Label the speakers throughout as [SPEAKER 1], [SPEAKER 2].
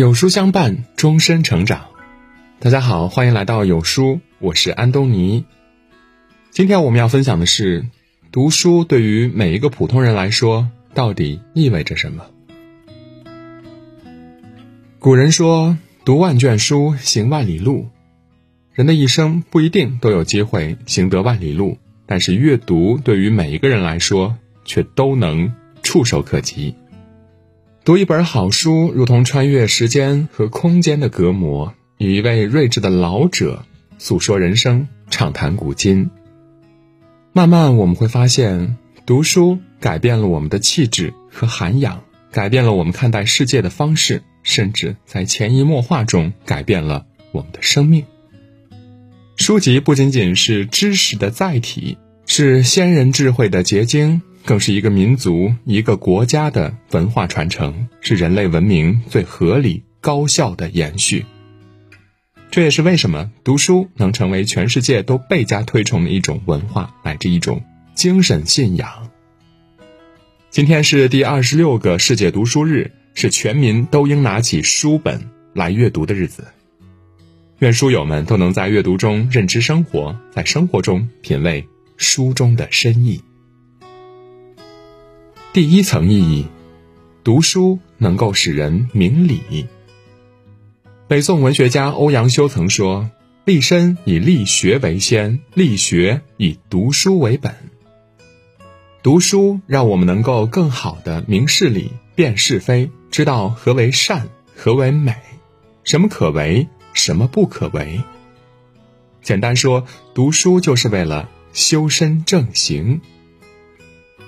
[SPEAKER 1] 有书相伴，终身成长。大家好，欢迎来到有书，我是安东尼。今天我们要分享的是，读书对于每一个普通人来说，到底意味着什么？古人说：“读万卷书，行万里路。”人的一生不一定都有机会行得万里路，但是阅读对于每一个人来说，却都能触手可及。读一本好书，如同穿越时间和空间的隔膜，与一位睿智的老者诉说人生，畅谈古今。慢慢，我们会发现，读书改变了我们的气质和涵养，改变了我们看待世界的方式，甚至在潜移默化中改变了我们的生命。书籍不仅仅是知识的载体，是先人智慧的结晶。更是一个民族、一个国家的文化传承，是人类文明最合理、高效的延续。这也是为什么读书能成为全世界都倍加推崇的一种文化，乃至一种精神信仰。今天是第二十六个世界读书日，是全民都应拿起书本来阅读的日子。愿书友们都能在阅读中认知生活，在生活中品味书中的深意。第一层意义，读书能够使人明理。北宋文学家欧阳修曾说：“立身以立学为先，立学以读书为本。”读书让我们能够更好的明事理、辨是非，知道何为善、何为美，什么可为，什么不可为。简单说，读书就是为了修身正行。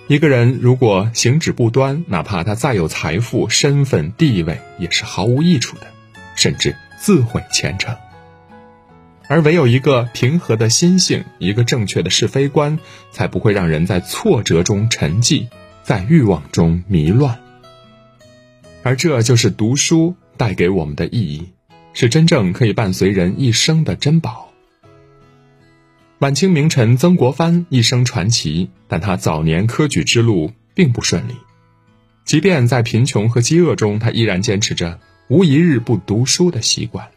[SPEAKER 1] 一个人如果行止不端，哪怕他再有财富、身份、地位，也是毫无益处的，甚至自毁前程。而唯有一个平和的心性，一个正确的是非观，才不会让人在挫折中沉寂，在欲望中迷乱。而这就是读书带给我们的意义，是真正可以伴随人一生的珍宝。晚清名臣曾国藩一生传奇，但他早年科举之路并不顺利。即便在贫穷和饥饿中，他依然坚持着无一日不读书的习惯。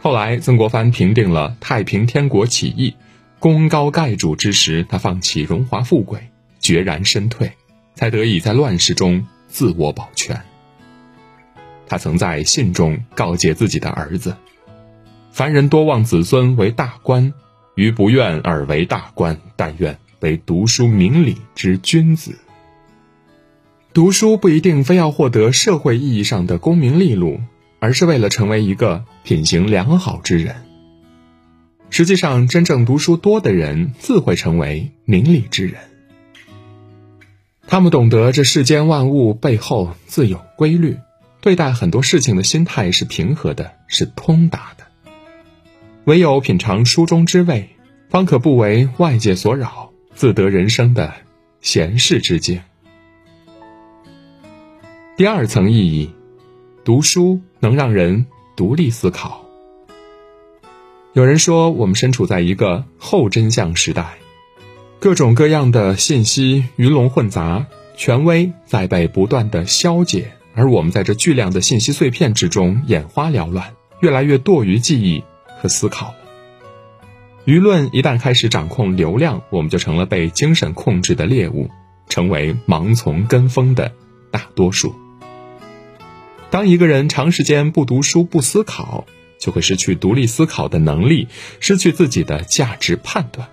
[SPEAKER 1] 后来，曾国藩平定了太平天国起义，功高盖主之时，他放弃荣华富贵，决然身退，才得以在乱世中自我保全。他曾在信中告诫自己的儿子：“凡人多望子孙为大官。”余不愿尔为大官，但愿为读书明理之君子。读书不一定非要获得社会意义上的功名利禄，而是为了成为一个品行良好之人。实际上，真正读书多的人，自会成为明理之人。他们懂得这世间万物背后自有规律，对待很多事情的心态是平和的，是通达的。唯有品尝书中之味，方可不为外界所扰，自得人生的闲适之境。第二层意义，读书能让人独立思考。有人说，我们身处在一个后真相时代，各种各样的信息鱼龙混杂，权威在被不断的消解，而我们在这巨量的信息碎片之中眼花缭乱，越来越堕于记忆。和思考了。舆论一旦开始掌控流量，我们就成了被精神控制的猎物，成为盲从跟风的大多数。当一个人长时间不读书、不思考，就会失去独立思考的能力，失去自己的价值判断。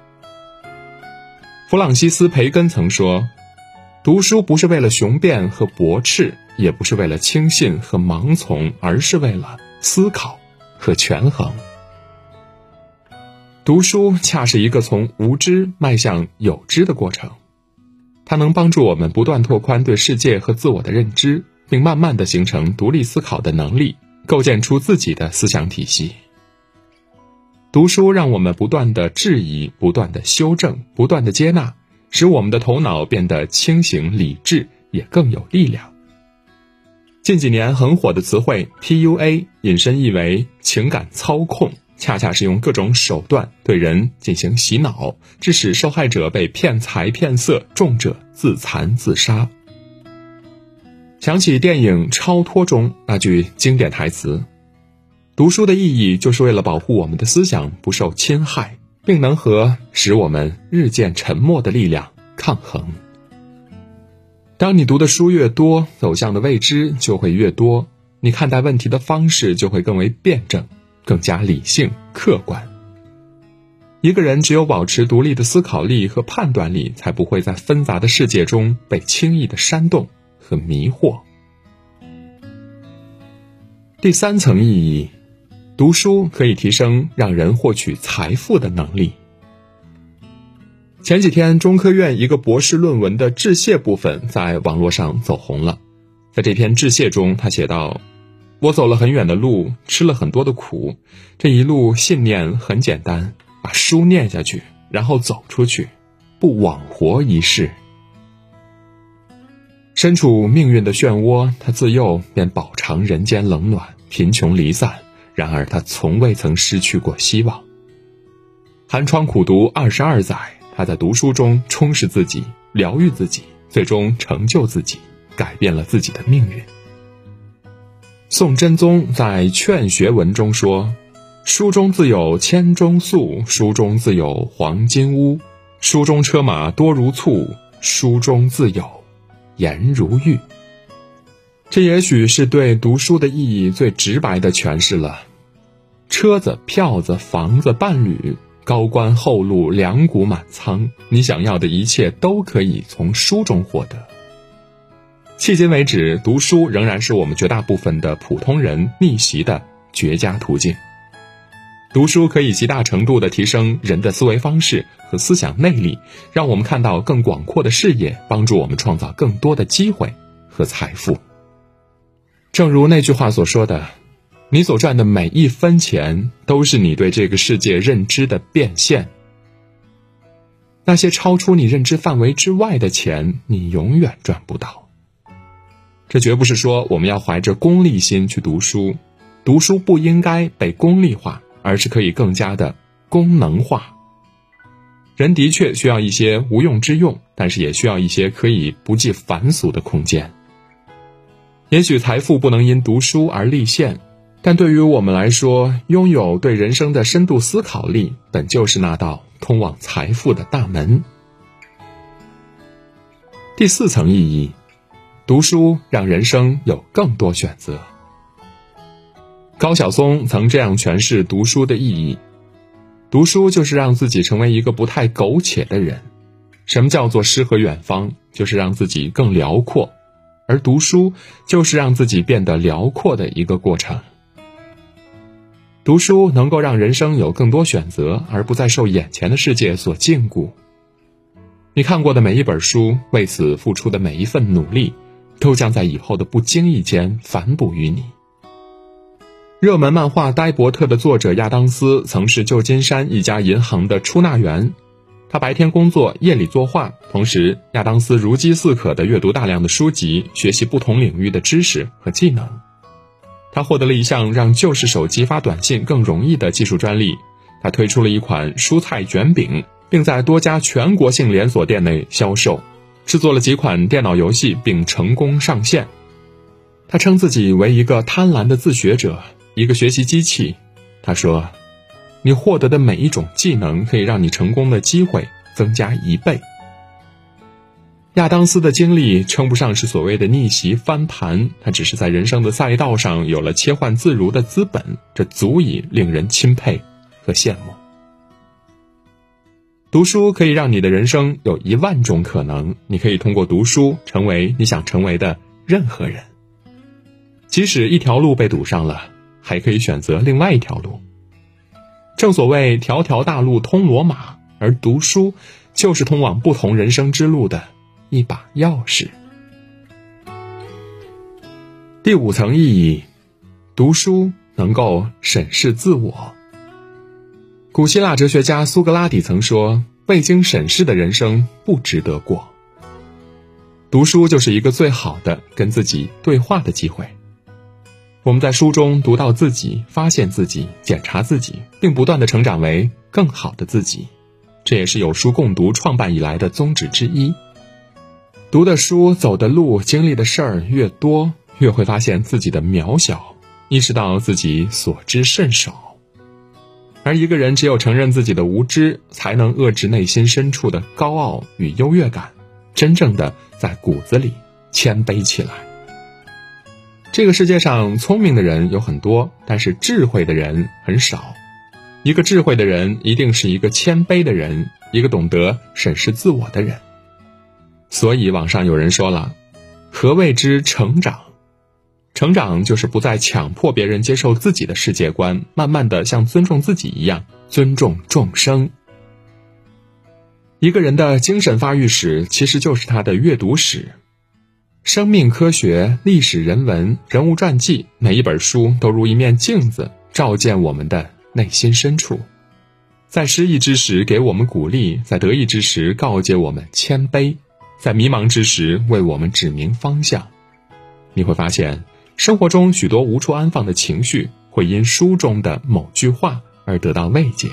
[SPEAKER 1] 弗朗西斯·培根曾说：“读书不是为了雄辩和驳斥，也不是为了轻信和盲从，而是为了思考和权衡。”读书恰是一个从无知迈向有知的过程，它能帮助我们不断拓宽对世界和自我的认知，并慢慢的形成独立思考的能力，构建出自己的思想体系。读书让我们不断的质疑、不断的修正、不断的接纳，使我们的头脑变得清醒理智，也更有力量。近几年很火的词汇 PUA，引申意为情感操控。恰恰是用各种手段对人进行洗脑，致使受害者被骗财骗色，重者自残自杀。想起电影《超脱》中那句经典台词：“读书的意义就是为了保护我们的思想不受侵害，并能和使我们日渐沉默的力量抗衡。”当你读的书越多，走向的未知就会越多，你看待问题的方式就会更为辩证，更加理性客观。一个人只有保持独立的思考力和判断力，才不会在纷杂的世界中被轻易的煽动。和迷惑。第三层意义，读书可以提升让人获取财富的能力。前几天，中科院一个博士论文的致谢部分在网络上走红了。在这篇致谢中，他写道：“我走了很远的路，吃了很多的苦，这一路信念很简单，把书念下去，然后走出去，不枉活一世。”身处命运的漩涡，他自幼便饱尝人间冷暖、贫穷离散。然而，他从未曾失去过希望。寒窗苦读二十二载，他在读书中充实自己、疗愈自己，最终成就自己，改变了自己的命运。宋真宗在《劝学文》中说：“书中自有千钟粟，书中自有黄金屋，书中车马多如簇，书中自有。”颜如玉，这也许是对读书的意义最直白的诠释了。车子、票子、房子、伴侣、高官厚禄、粮谷满仓，你想要的一切都可以从书中获得。迄今为止，读书仍然是我们绝大部分的普通人逆袭的绝佳途径。读书可以极大程度地提升人的思维方式和思想内力，让我们看到更广阔的视野，帮助我们创造更多的机会和财富。正如那句话所说的：“你所赚的每一分钱，都是你对这个世界认知的变现。那些超出你认知范围之外的钱，你永远赚不到。”这绝不是说我们要怀着功利心去读书，读书不应该被功利化。而是可以更加的功能化。人的确需要一些无用之用，但是也需要一些可以不计繁俗的空间。也许财富不能因读书而立现，但对于我们来说，拥有对人生的深度思考力，本就是那道通往财富的大门。第四层意义，读书让人生有更多选择。高晓松曾这样诠释读书的意义：读书就是让自己成为一个不太苟且的人。什么叫做诗和远方？就是让自己更辽阔，而读书就是让自己变得辽阔的一个过程。读书能够让人生有更多选择，而不再受眼前的世界所禁锢。你看过的每一本书，为此付出的每一份努力，都将在以后的不经意间反哺于你。热门漫画《呆伯特》的作者亚当斯曾是旧金山一家银行的出纳员，他白天工作，夜里作画。同时，亚当斯如饥似渴地阅读大量的书籍，学习不同领域的知识和技能。他获得了一项让旧式手机发短信更容易的技术专利。他推出了一款蔬菜卷饼，并在多家全国性连锁店内销售。制作了几款电脑游戏，并成功上线。他称自己为一个贪婪的自学者。一个学习机器，他说：“你获得的每一种技能可以让你成功的机会增加一倍。”亚当斯的经历称不上是所谓的逆袭翻盘，他只是在人生的赛道上有了切换自如的资本，这足以令人钦佩和羡慕。读书可以让你的人生有一万种可能，你可以通过读书成为你想成为的任何人，即使一条路被堵上了。还可以选择另外一条路。正所谓“条条大路通罗马”，而读书就是通往不同人生之路的一把钥匙。第五层意义，读书能够审视自我。古希腊哲学家苏格拉底曾说：“未经审视的人生不值得过。”读书就是一个最好的跟自己对话的机会。我们在书中读到自己，发现自己，检查自己，并不断的成长为更好的自己，这也是有书共读创办以来的宗旨之一。读的书、走的路、经历的事儿越多，越会发现自己的渺小，意识到自己所知甚少。而一个人只有承认自己的无知，才能遏制内心深处的高傲与优越感，真正的在骨子里谦卑起来。这个世界上聪明的人有很多，但是智慧的人很少。一个智慧的人，一定是一个谦卑的人，一个懂得审视自我的人。所以网上有人说了：“何谓之成长？成长就是不再强迫别人接受自己的世界观，慢慢的像尊重自己一样尊重众生。”一个人的精神发育史，其实就是他的阅读史。生命科学、历史、人文、人物传记，每一本书都如一面镜子，照见我们的内心深处，在失意之时给我们鼓励，在得意之时告诫我们谦卑。在迷茫之时，为我们指明方向。你会发现，生活中许多无处安放的情绪，会因书中的某句话而得到慰藉；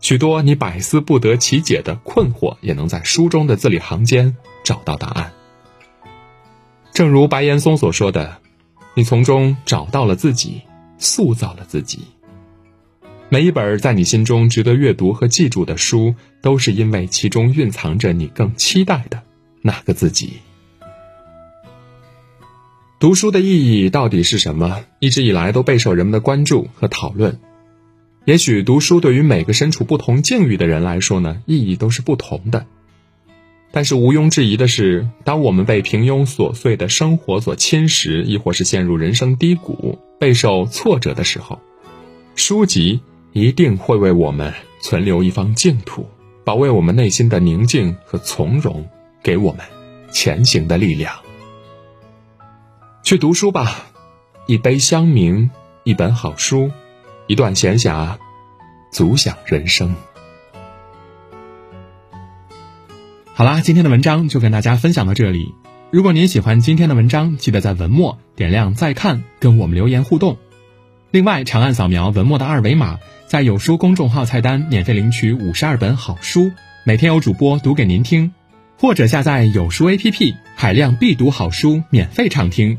[SPEAKER 1] 许多你百思不得其解的困惑，也能在书中的字里行间找到答案。正如白岩松所说的：“你从中找到了自己，塑造了自己。”每一本在你心中值得阅读和记住的书，都是因为其中蕴藏着你更期待的那个自己。读书的意义到底是什么？一直以来都备受人们的关注和讨论。也许读书对于每个身处不同境遇的人来说呢，意义都是不同的。但是毋庸置疑的是，当我们被平庸琐碎的生活所侵蚀，亦或是陷入人生低谷、备受挫折的时候，书籍。一定会为我们存留一方净土，保卫我们内心的宁静和从容，给我们前行的力量。去读书吧，一杯香茗，一本好书，一段闲暇，足享人生。好啦，今天的文章就跟大家分享到这里。如果您喜欢今天的文章，记得在文末点亮再看，跟我们留言互动。另外，长按扫描文末的二维码。在有书公众号菜单免费领取五十二本好书，每天有主播读给您听，或者下载有书 APP，海量必读好书免费畅听，